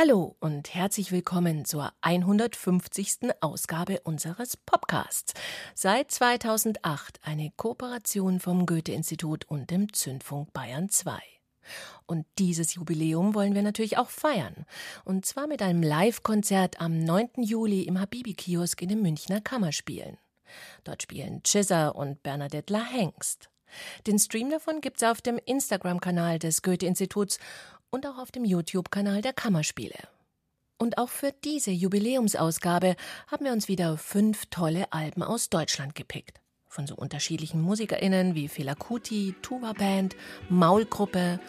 Hallo und herzlich willkommen zur 150. Ausgabe unseres Podcasts. Seit 2008 eine Kooperation vom Goethe-Institut und dem Zündfunk Bayern 2. Und dieses Jubiläum wollen wir natürlich auch feiern. Und zwar mit einem Live-Konzert am 9. Juli im Habibi-Kiosk in den Münchner Kammerspielen. Dort spielen Chizzer und Bernadette La Hengst. Den Stream davon gibt's auf dem Instagram-Kanal des Goethe-Instituts und auch auf dem YouTube-Kanal der Kammerspiele. Und auch für diese Jubiläumsausgabe haben wir uns wieder fünf tolle Alben aus Deutschland gepickt. Von so unterschiedlichen MusikerInnen wie Fela Kuti, Tuba Band, Maulgruppe,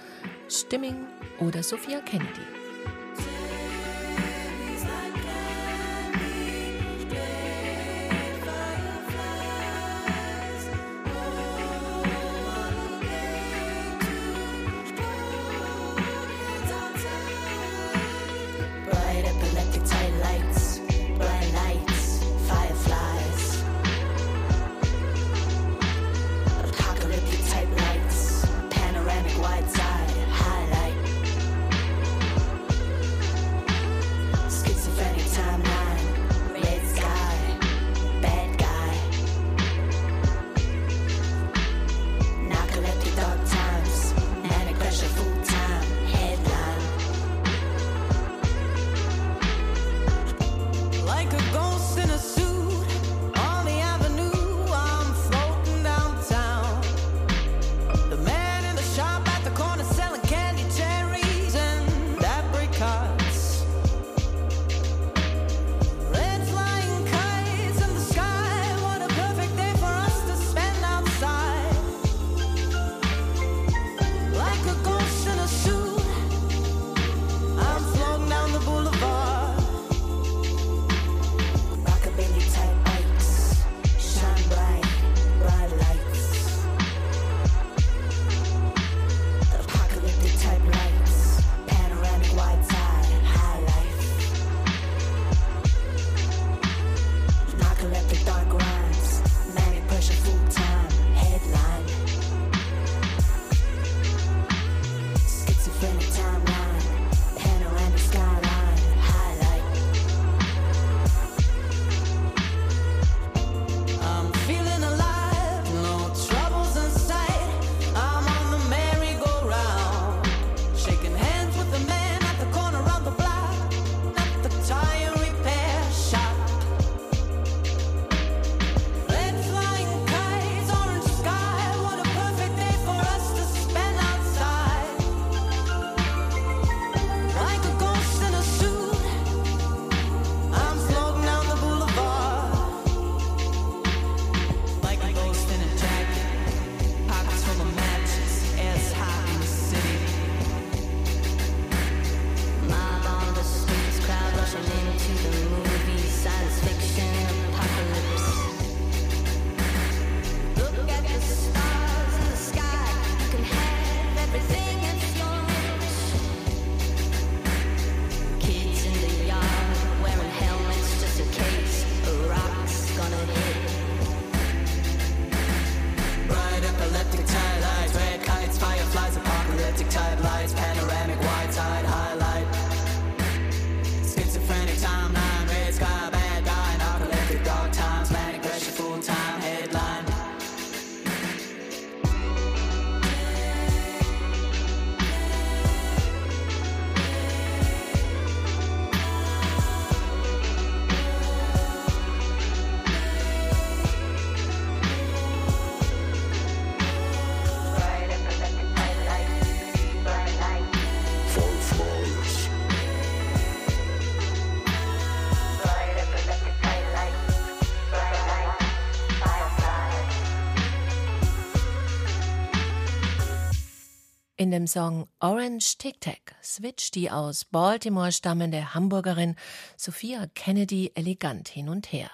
Stimming oder Sophia Kennedy. In dem Song Orange Tic Tac switcht die aus Baltimore stammende Hamburgerin Sophia Kennedy elegant hin und her.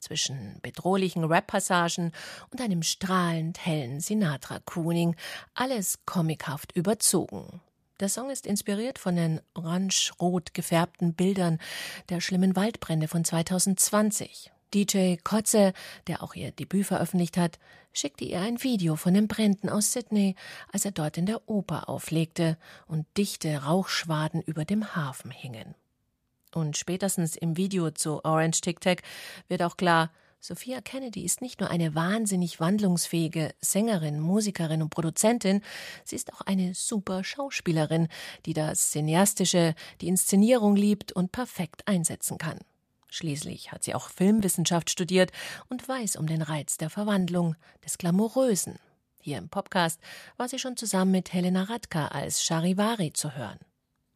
Zwischen bedrohlichen Rap-Passagen und einem strahlend hellen Sinatra-Crooning, alles comichaft überzogen. Der Song ist inspiriert von den orange-rot gefärbten Bildern der schlimmen Waldbrände von 2020. DJ Kotze, der auch ihr Debüt veröffentlicht hat, schickte ihr ein Video von den Bränden aus Sydney, als er dort in der Oper auflegte und dichte Rauchschwaden über dem Hafen hingen. Und spätestens im Video zu Orange Tic Tac wird auch klar, Sophia Kennedy ist nicht nur eine wahnsinnig wandlungsfähige Sängerin, Musikerin und Produzentin, sie ist auch eine super Schauspielerin, die das Cineastische, die Inszenierung liebt und perfekt einsetzen kann. Schließlich hat sie auch Filmwissenschaft studiert und weiß um den Reiz der Verwandlung, des Glamourösen. Hier im Podcast war sie schon zusammen mit Helena Radka als Charivari zu hören.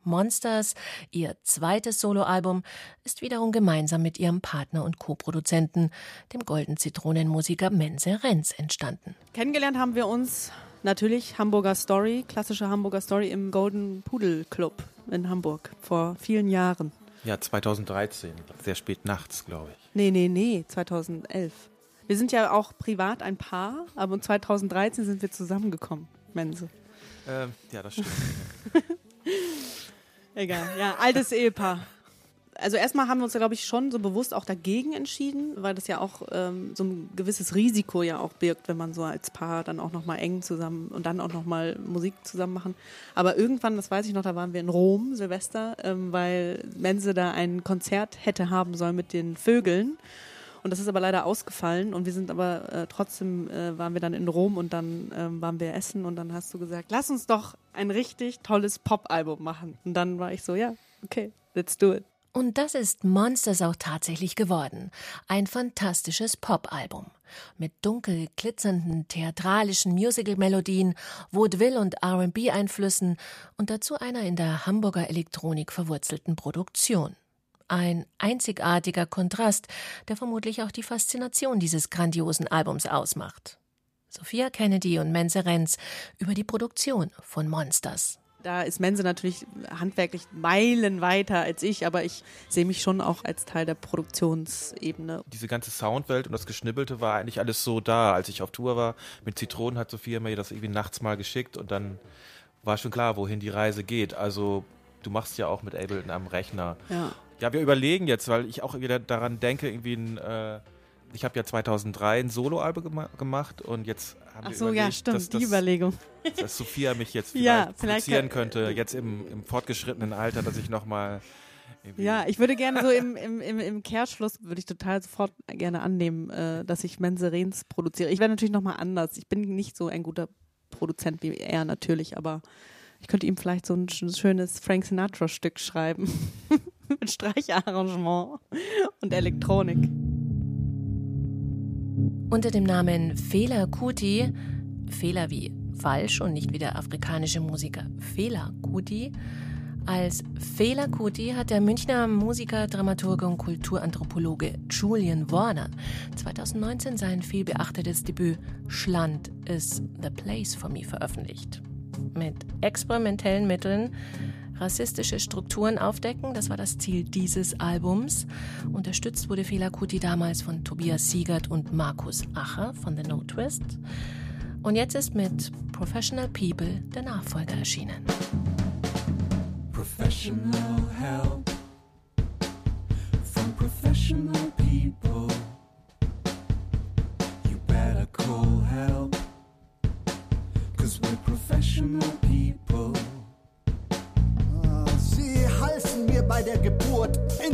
Monsters, ihr zweites Soloalbum, ist wiederum gemeinsam mit ihrem Partner und Co-Produzenten, dem Golden Zitronenmusiker Mense Renz, entstanden. Kennengelernt haben wir uns natürlich Hamburger Story, klassische Hamburger Story im Golden Pudel Club in Hamburg vor vielen Jahren. Ja, 2013, sehr spät nachts, glaube ich. Nee, nee, nee, 2011. Wir sind ja auch privat ein Paar, aber 2013 sind wir zusammengekommen, Mense. Ähm, ja, das stimmt. Egal, ja, altes Ehepaar. Also erstmal haben wir uns, glaube ich, schon so bewusst auch dagegen entschieden, weil das ja auch ähm, so ein gewisses Risiko ja auch birgt, wenn man so als Paar dann auch nochmal eng zusammen und dann auch nochmal Musik zusammen machen. Aber irgendwann, das weiß ich noch, da waren wir in Rom, Silvester, ähm, weil Mense da ein Konzert hätte haben sollen mit den Vögeln. Und das ist aber leider ausgefallen und wir sind aber äh, trotzdem äh, waren wir dann in Rom und dann ähm, waren wir essen und dann hast du gesagt, lass uns doch ein richtig tolles Pop-Album machen. Und dann war ich so, ja, okay, let's do it. Und das ist Monsters auch tatsächlich geworden. Ein fantastisches Pop-Album. Mit dunkel glitzernden theatralischen Musical-Melodien, Vaudeville- und RB-Einflüssen und dazu einer in der Hamburger Elektronik verwurzelten Produktion. Ein einzigartiger Kontrast, der vermutlich auch die Faszination dieses grandiosen Albums ausmacht. Sophia Kennedy und Mense Renz über die Produktion von Monsters. Da ist Mense natürlich handwerklich Meilen weiter als ich, aber ich sehe mich schon auch als Teil der Produktionsebene. Diese ganze Soundwelt und das Geschnibbelte war eigentlich alles so da. Als ich auf Tour war mit Zitronen, hat Sophia mir das irgendwie nachts mal geschickt und dann war schon klar, wohin die Reise geht. Also du machst ja auch mit Ableton am Rechner. Ja. Ja, wir überlegen jetzt, weil ich auch wieder daran denke, irgendwie ein, äh, ich habe ja 2003 ein Soloalbum gema gemacht und jetzt haben Ach so, überlegt, ja, stimmt, dass, die dass, Überlegung. dass Sophia mich jetzt vielleicht, Ja, vielleicht produzieren kann- könnte, jetzt im, im fortgeschrittenen Alter, dass ich nochmal Ja, ich würde gerne so im, im, im, im Kehrschluss, würde ich total sofort gerne annehmen, äh, dass ich Menserens produziere. Ich wäre natürlich nochmal anders. Ich bin nicht so ein guter Produzent wie er natürlich, aber ich könnte ihm vielleicht so ein sch- schönes Frank Sinatra-Stück schreiben. Mit Streicharrangement und Elektronik. Unter dem Namen Fela Kuti, Fehler wie falsch und nicht wie der afrikanische Musiker Fela Kuti, als Fela Kuti hat der Münchner Musiker, Dramaturge und Kulturanthropologe Julian Warner 2019 sein vielbeachtetes Debüt Schland is the Place for Me veröffentlicht. Mit experimentellen Mitteln rassistische Strukturen aufdecken, das war das Ziel dieses Albums. Unterstützt wurde Fela Kuti damals von Tobias Siegert und Markus Acher von The No Twist. Und jetzt ist mit Professional People der Nachfolger erschienen. Professional help from professional people. You better call help, cause we're professional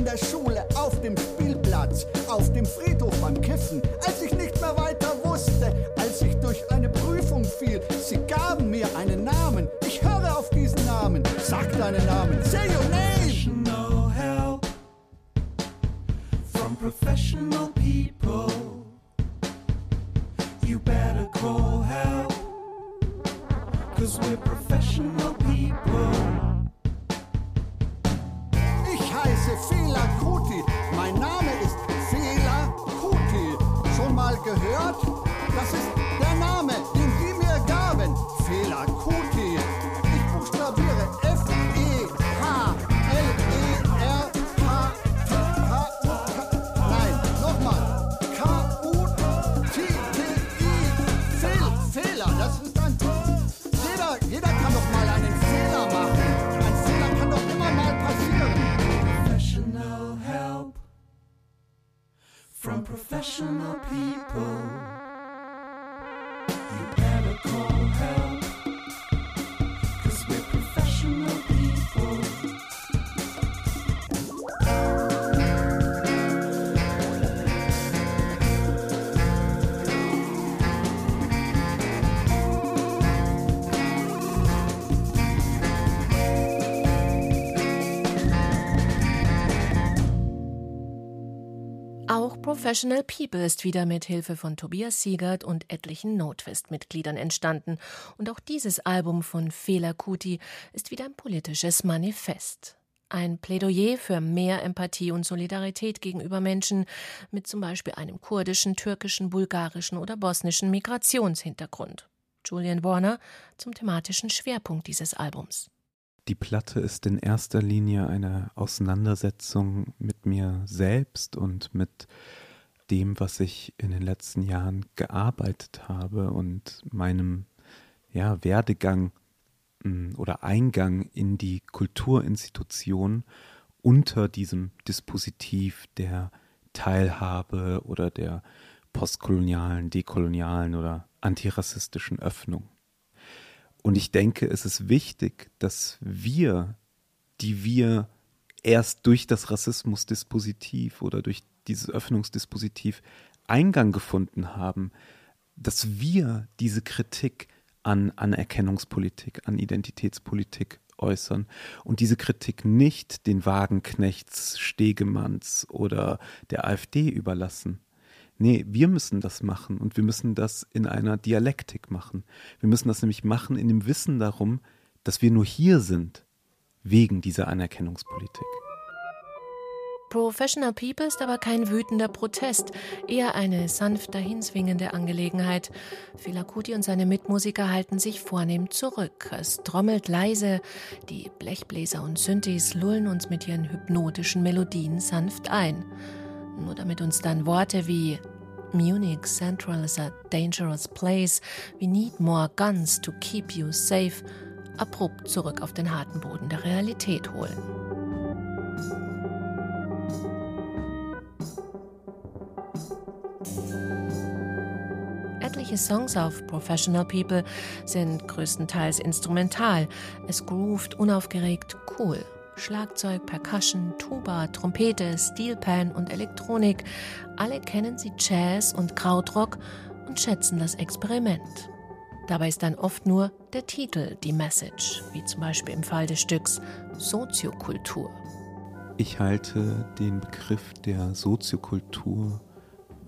der Schule, auf dem Spielplatz, auf dem Friedhof beim Kiffen, als ich nicht mehr weiter wusste, als ich durch eine Prüfung fiel. Sie gaben mir einen Namen, ich höre auf diesen Namen. Sag deinen Namen, say your name. Professional help from professional people. You better call help, cause we're professional people. Heiße Fela Kuti, mein Name ist Fela Kuti. Schon mal gehört? Das ist der Name, den Sie mir gaben. Fela Kuti. Ich buchstabiere professional people. You better call help, Auch Professional People ist wieder mit Hilfe von Tobias Siegert und etlichen Notfest-Mitgliedern entstanden. Und auch dieses Album von Fela Kuti ist wieder ein politisches Manifest. Ein Plädoyer für mehr Empathie und Solidarität gegenüber Menschen mit zum Beispiel einem kurdischen, türkischen, bulgarischen oder bosnischen Migrationshintergrund. Julian Warner zum thematischen Schwerpunkt dieses Albums. Die Platte ist in erster Linie eine Auseinandersetzung mit mir selbst und mit dem, was ich in den letzten Jahren gearbeitet habe und meinem ja, Werdegang mh, oder Eingang in die Kulturinstitution unter diesem Dispositiv der Teilhabe oder der postkolonialen, dekolonialen oder antirassistischen Öffnung. Und ich denke, es ist wichtig, dass wir, die wir erst durch das Rassismusdispositiv oder durch dieses Öffnungsdispositiv Eingang gefunden haben, dass wir diese Kritik an Anerkennungspolitik, an Identitätspolitik äußern und diese Kritik nicht den Wagenknechts, Stegemanns oder der AfD überlassen. Nee, wir müssen das machen und wir müssen das in einer Dialektik machen. Wir müssen das nämlich machen in dem Wissen darum, dass wir nur hier sind wegen dieser Anerkennungspolitik. Professional People ist aber kein wütender Protest, eher eine sanft dahinswingende Angelegenheit. Filakuti und seine Mitmusiker halten sich vornehm zurück. Es trommelt leise, die Blechbläser und Synthes lullen uns mit ihren hypnotischen Melodien sanft ein. Nur damit uns dann Worte wie Munich Central is a dangerous place, we need more guns to keep you safe abrupt zurück auf den harten Boden der Realität holen. Etliche Songs auf Professional People sind größtenteils instrumental. Es groovt unaufgeregt cool. Schlagzeug, Percussion, Tuba, Trompete, Steelpan und Elektronik. Alle kennen sie Jazz und Krautrock und schätzen das Experiment. Dabei ist dann oft nur der Titel die Message, wie zum Beispiel im Fall des Stücks Soziokultur. Ich halte den Begriff der Soziokultur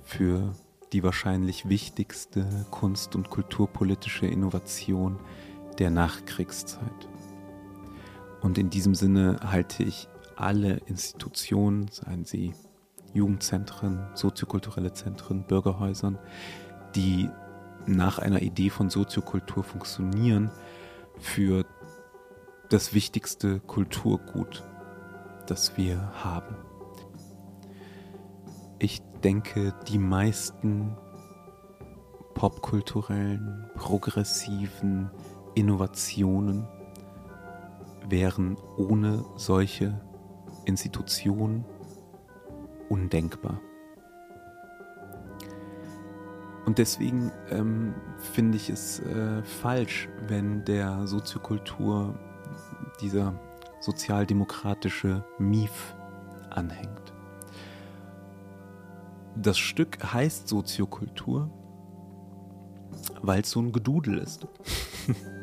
für die wahrscheinlich wichtigste kunst- und kulturpolitische Innovation der Nachkriegszeit. Und in diesem Sinne halte ich alle Institutionen, seien sie Jugendzentren, soziokulturelle Zentren, Bürgerhäusern, die nach einer Idee von Soziokultur funktionieren, für das wichtigste Kulturgut, das wir haben. Ich denke, die meisten popkulturellen, progressiven Innovationen wären ohne solche Institutionen undenkbar. Und deswegen ähm, finde ich es äh, falsch, wenn der Soziokultur dieser sozialdemokratische Mief anhängt. Das Stück heißt Soziokultur, weil es so ein Gedudel ist.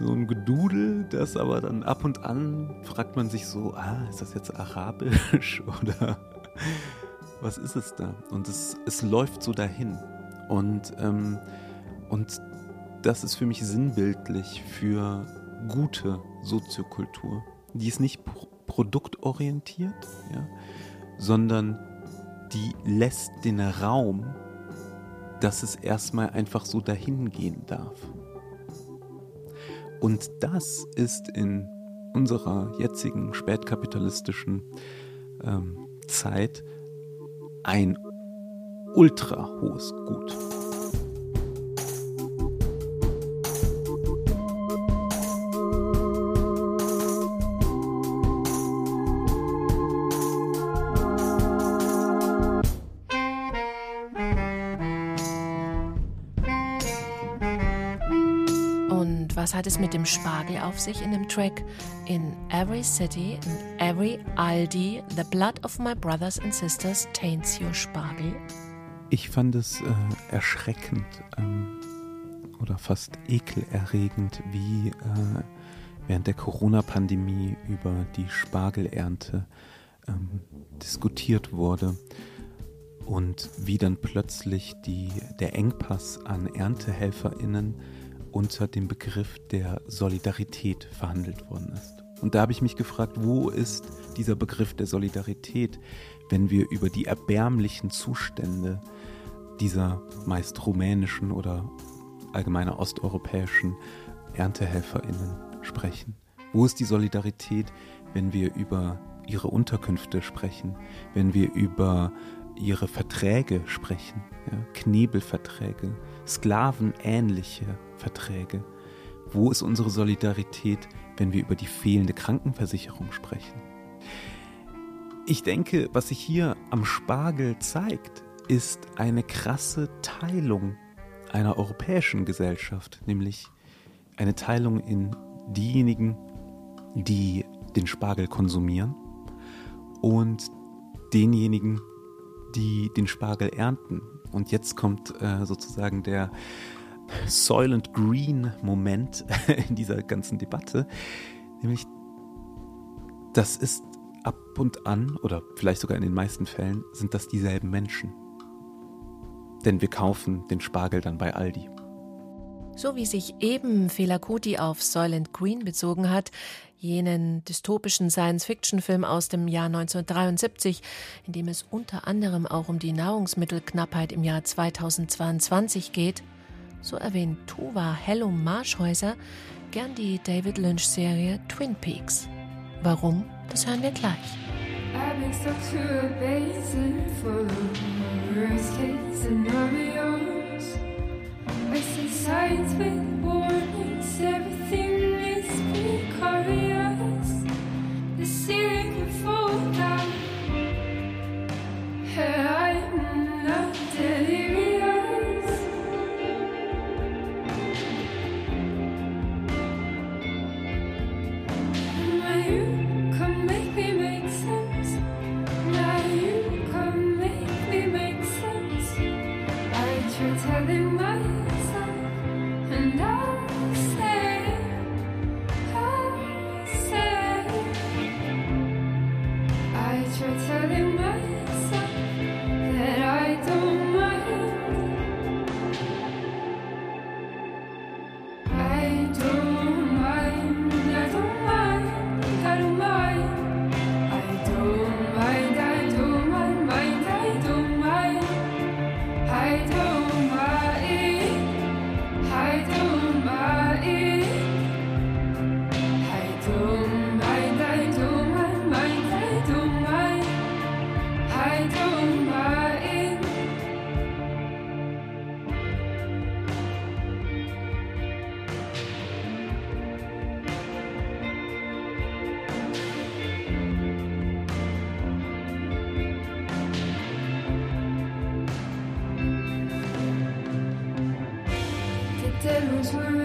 so ein Gedudel, das aber dann ab und an fragt man sich so, ah, ist das jetzt arabisch oder was ist es da? Und es, es läuft so dahin. Und, ähm, und das ist für mich sinnbildlich für gute Soziokultur. Die ist nicht pro produktorientiert, ja, sondern die lässt den Raum, dass es erstmal einfach so dahin gehen darf. Und das ist in unserer jetzigen spätkapitalistischen ähm, Zeit ein ultra hohes Gut. Hat es mit dem Spargel auf sich in dem Track? In every city, in every Aldi, the blood of my brothers and sisters taints your Spargel. Ich fand es äh, erschreckend ähm, oder fast ekelerregend, wie äh, während der Corona-Pandemie über die Spargelernte ähm, diskutiert wurde und wie dann plötzlich die, der Engpass an ErntehelferInnen unter dem Begriff der Solidarität verhandelt worden ist. Und da habe ich mich gefragt, wo ist dieser Begriff der Solidarität, wenn wir über die erbärmlichen Zustände dieser meist rumänischen oder allgemeiner osteuropäischen ErntehelferInnen sprechen? Wo ist die Solidarität, wenn wir über ihre Unterkünfte sprechen, wenn wir über ihre Verträge sprechen, ja, Knebelverträge, sklavenähnliche Verträge. Wo ist unsere Solidarität, wenn wir über die fehlende Krankenversicherung sprechen? Ich denke, was sich hier am Spargel zeigt, ist eine krasse Teilung einer europäischen Gesellschaft, nämlich eine Teilung in diejenigen, die den Spargel konsumieren und denjenigen, die den Spargel ernten. Und jetzt kommt äh, sozusagen der Soylent Green Moment in dieser ganzen Debatte, nämlich das ist ab und an oder vielleicht sogar in den meisten Fällen sind das dieselben Menschen. Denn wir kaufen den Spargel dann bei Aldi. So wie sich eben Felakuti auf Soylent Green bezogen hat, jenen dystopischen Science-Fiction-Film aus dem Jahr 1973, in dem es unter anderem auch um die Nahrungsmittelknappheit im Jahr 2022 geht, so erwähnt Tuva Hellum Marschhäuser gern die David Lynch-Serie Twin Peaks. Warum? Das hören wir gleich. I've been. Signs with warnings, everything is precarious. The ceiling devils were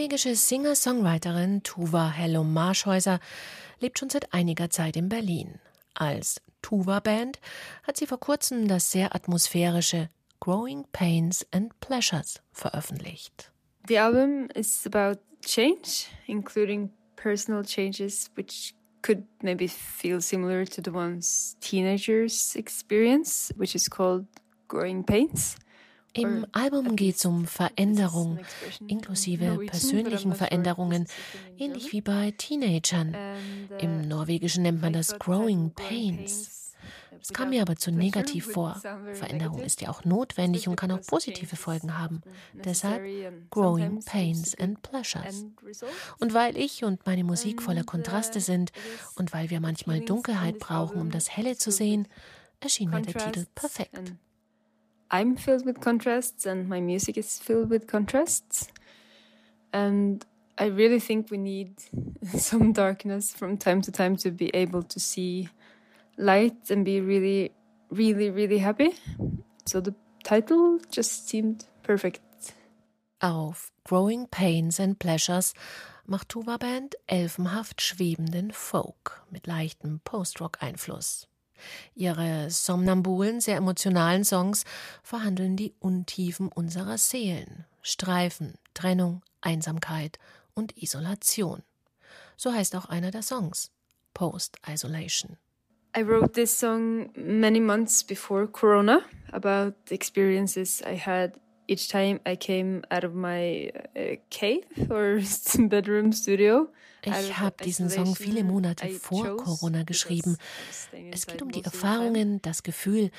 norwegische Singer-Songwriterin Tuva Hello Marschhäuser lebt schon seit einiger Zeit in Berlin. Als Tuva Band hat sie vor kurzem das sehr atmosphärische Growing Pains and Pleasures veröffentlicht. The album is about change, including personal changes which could maybe feel similar to the ones teenagers experience, which is called growing pains. Im Album geht es um Veränderung, inklusive persönlichen Veränderungen, ähnlich wie bei Teenagern. Im Norwegischen nennt man das Growing Pains. Es kam mir aber zu negativ vor. Veränderung ist ja auch notwendig und kann auch positive Folgen haben. Deshalb Growing Pains and Pleasures. Und weil ich und meine Musik voller Kontraste sind und weil wir manchmal Dunkelheit brauchen, um das Helle zu sehen, erschien mir der Titel perfekt. I'm filled with contrasts and my music is filled with contrasts. And I really think we need some darkness from time to time to be able to see light and be really, really, really happy. So the title just seemed perfect. Auf Growing Pains and Pleasures macht Tuva Band elfenhaft schwebenden Folk mit leichtem Post-Rock-Einfluss. Ihre somnambulen, sehr emotionalen Songs verhandeln die Untiefen unserer Seelen, Streifen, Trennung, Einsamkeit und Isolation. So heißt auch einer der Songs, Post-Isolation. I wrote this song many months before Corona about the experiences I had each time I came out of my uh, cave or bedroom studio. Ich habe diesen Song viele Monate vor Corona geschrieben. Es geht um die Erfahrungen, das Gefühl,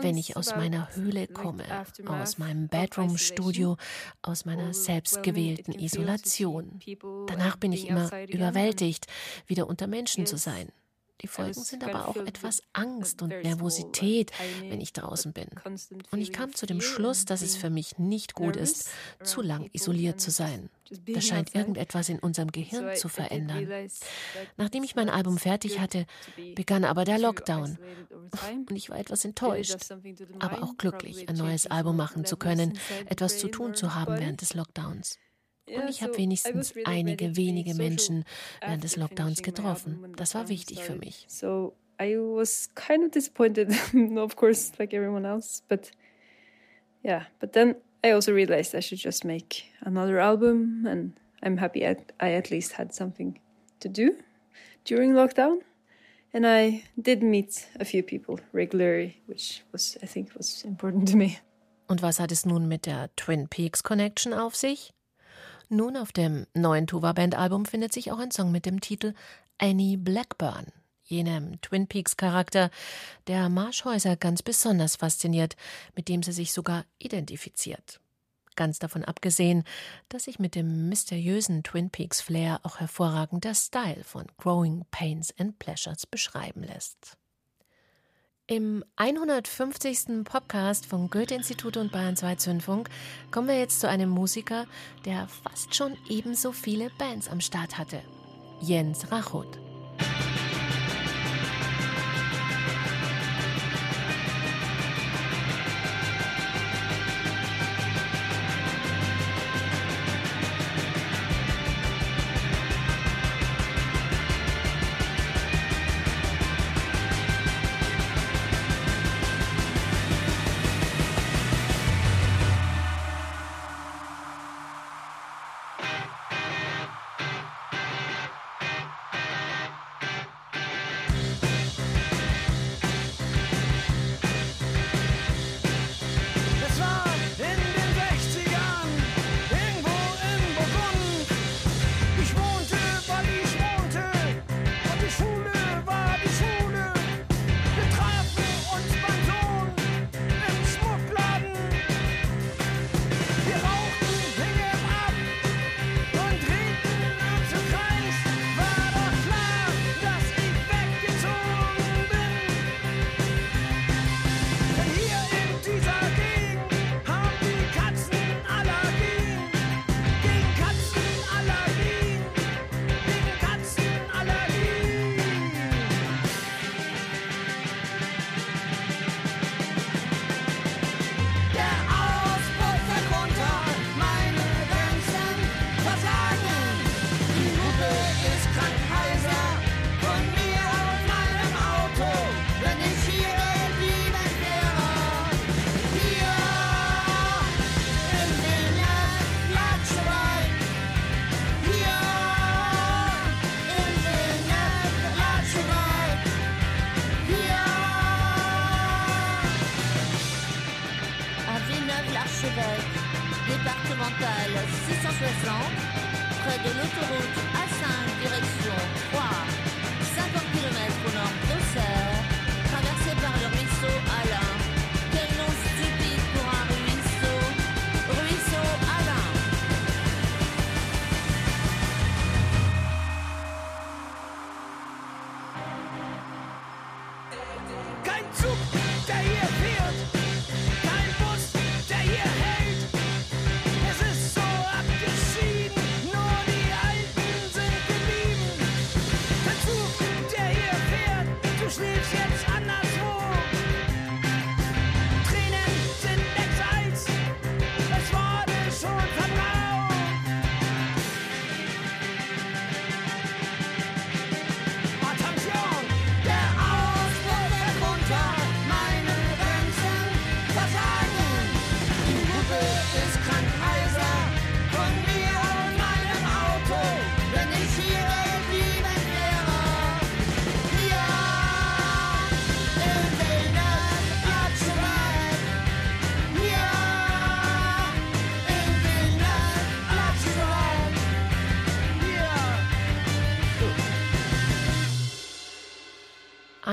wenn ich aus meiner Höhle komme, aus meinem Bedroom-Studio, aus meiner selbstgewählten Isolation. Danach bin ich immer überwältigt, wieder unter Menschen zu sein. Die Folgen sind aber auch etwas Angst und Nervosität, wenn ich draußen bin. Und ich kam zu dem Schluss, dass es für mich nicht gut ist, zu lang isoliert zu sein. Da scheint irgendetwas in unserem Gehirn zu verändern. Nachdem ich mein Album fertig hatte, begann aber der Lockdown. Und ich war etwas enttäuscht, aber auch glücklich, ein neues Album machen zu können, etwas zu tun zu haben während des Lockdowns. Und ich habe wenigstens einige wenige Menschen während des Lockdowns getroffen. Das war wichtig für mich. So I was kind of disappointed, of course, like everyone else. But yeah, but then I also realized I should just make another album, and I'm happy I, I at least had something to do during lockdown. And I did meet a few people regularly, which was, I think, was important to me. Und was hat es nun mit der Twin Peaks Connection auf sich? Nun, auf dem neuen Tuva Band Album findet sich auch ein Song mit dem Titel Annie Blackburn, jenem Twin Peaks Charakter, der Marschhäuser ganz besonders fasziniert, mit dem sie sich sogar identifiziert. Ganz davon abgesehen, dass sich mit dem mysteriösen Twin Peaks Flair auch hervorragend der Style von Growing Pains and Pleasures beschreiben lässt. Im 150. Podcast vom Goethe-Institut und Bayern 2 Zündfunk kommen wir jetzt zu einem Musiker, der fast schon ebenso viele Bands am Start hatte. Jens Rachut.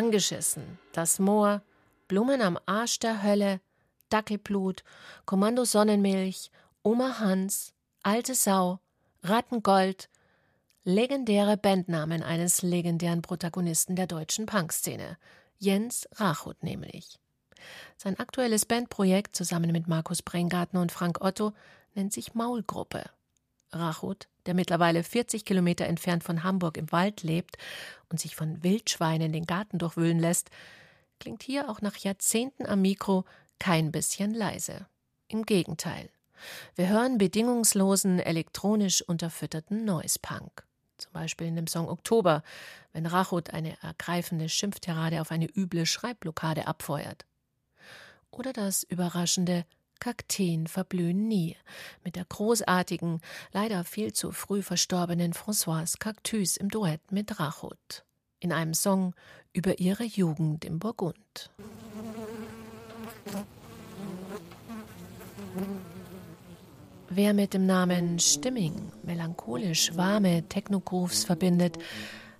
Angeschissen, das Moor, Blumen am Arsch der Hölle, Dackelblut, Kommando Sonnenmilch, Oma Hans, Alte Sau, Rattengold, legendäre Bandnamen eines legendären Protagonisten der deutschen Punkszene, Jens Rachut nämlich. Sein aktuelles Bandprojekt zusammen mit Markus Brengartner und Frank Otto nennt sich Maulgruppe. Rachut, der mittlerweile 40 Kilometer entfernt von Hamburg im Wald lebt und sich von Wildschweinen den Garten durchwühlen lässt, klingt hier auch nach Jahrzehnten am Mikro kein bisschen leise. Im Gegenteil. Wir hören bedingungslosen, elektronisch unterfütterten Noise Punk. Zum Beispiel in dem Song Oktober, wenn Rachut eine ergreifende Schimpfterade auf eine üble Schreibblockade abfeuert. Oder das überraschende Kakteen verblühen nie mit der großartigen, leider viel zu früh verstorbenen Françoise Cactus im Duett mit Rachut. In einem Song über ihre Jugend im Burgund. Wer mit dem Namen Stimming melancholisch warme Techno-Grooves verbindet,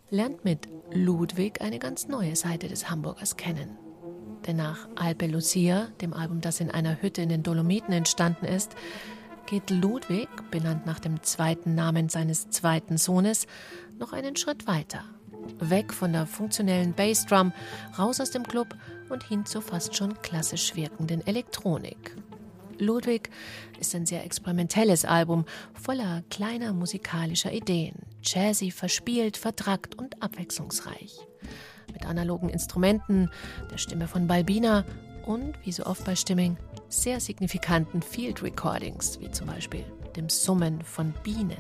lernt mit Ludwig eine ganz neue Seite des Hamburgers kennen. Denn nach Alpe Lucia, dem Album, das in einer Hütte in den Dolomiten entstanden ist, geht Ludwig, benannt nach dem zweiten Namen seines zweiten Sohnes, noch einen Schritt weiter. Weg von der funktionellen Bassdrum, raus aus dem Club und hin zur fast schon klassisch wirkenden Elektronik. Ludwig ist ein sehr experimentelles Album, voller kleiner musikalischer Ideen, jazzy, verspielt, vertrackt und abwechslungsreich. Mit analogen Instrumenten, der Stimme von Balbina und, wie so oft bei Stimming, sehr signifikanten Field Recordings, wie zum Beispiel dem Summen von Bienen.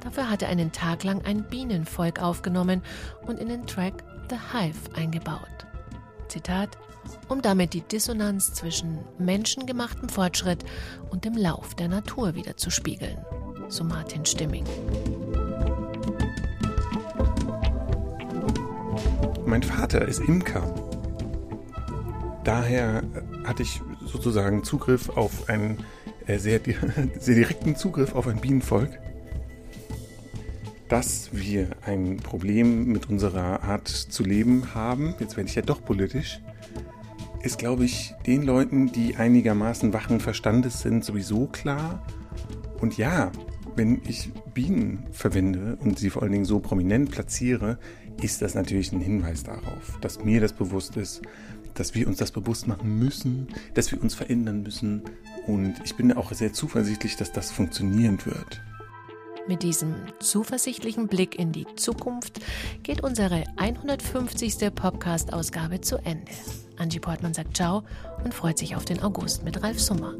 Dafür hat er einen Tag lang ein Bienenvolk aufgenommen und in den Track The Hive eingebaut. Zitat, um damit die Dissonanz zwischen menschengemachtem Fortschritt und dem Lauf der Natur wiederzuspiegeln. So Martin Stimming. Mein Vater ist Imker. Daher hatte ich sozusagen Zugriff auf einen äh, sehr, sehr direkten Zugriff auf ein Bienenvolk. Dass wir ein Problem mit unserer Art zu leben haben, jetzt werde ich ja doch politisch, ist, glaube ich, den Leuten, die einigermaßen wachen Verstandes sind, sowieso klar. Und ja, wenn ich Bienen verwende und sie vor allen Dingen so prominent platziere, ist das natürlich ein Hinweis darauf, dass mir das bewusst ist, dass wir uns das bewusst machen müssen, dass wir uns verändern müssen. Und ich bin auch sehr zuversichtlich, dass das funktionieren wird. Mit diesem zuversichtlichen Blick in die Zukunft geht unsere 150. Podcast-Ausgabe zu Ende. Angie Portmann sagt Ciao und freut sich auf den August mit Ralf Summer.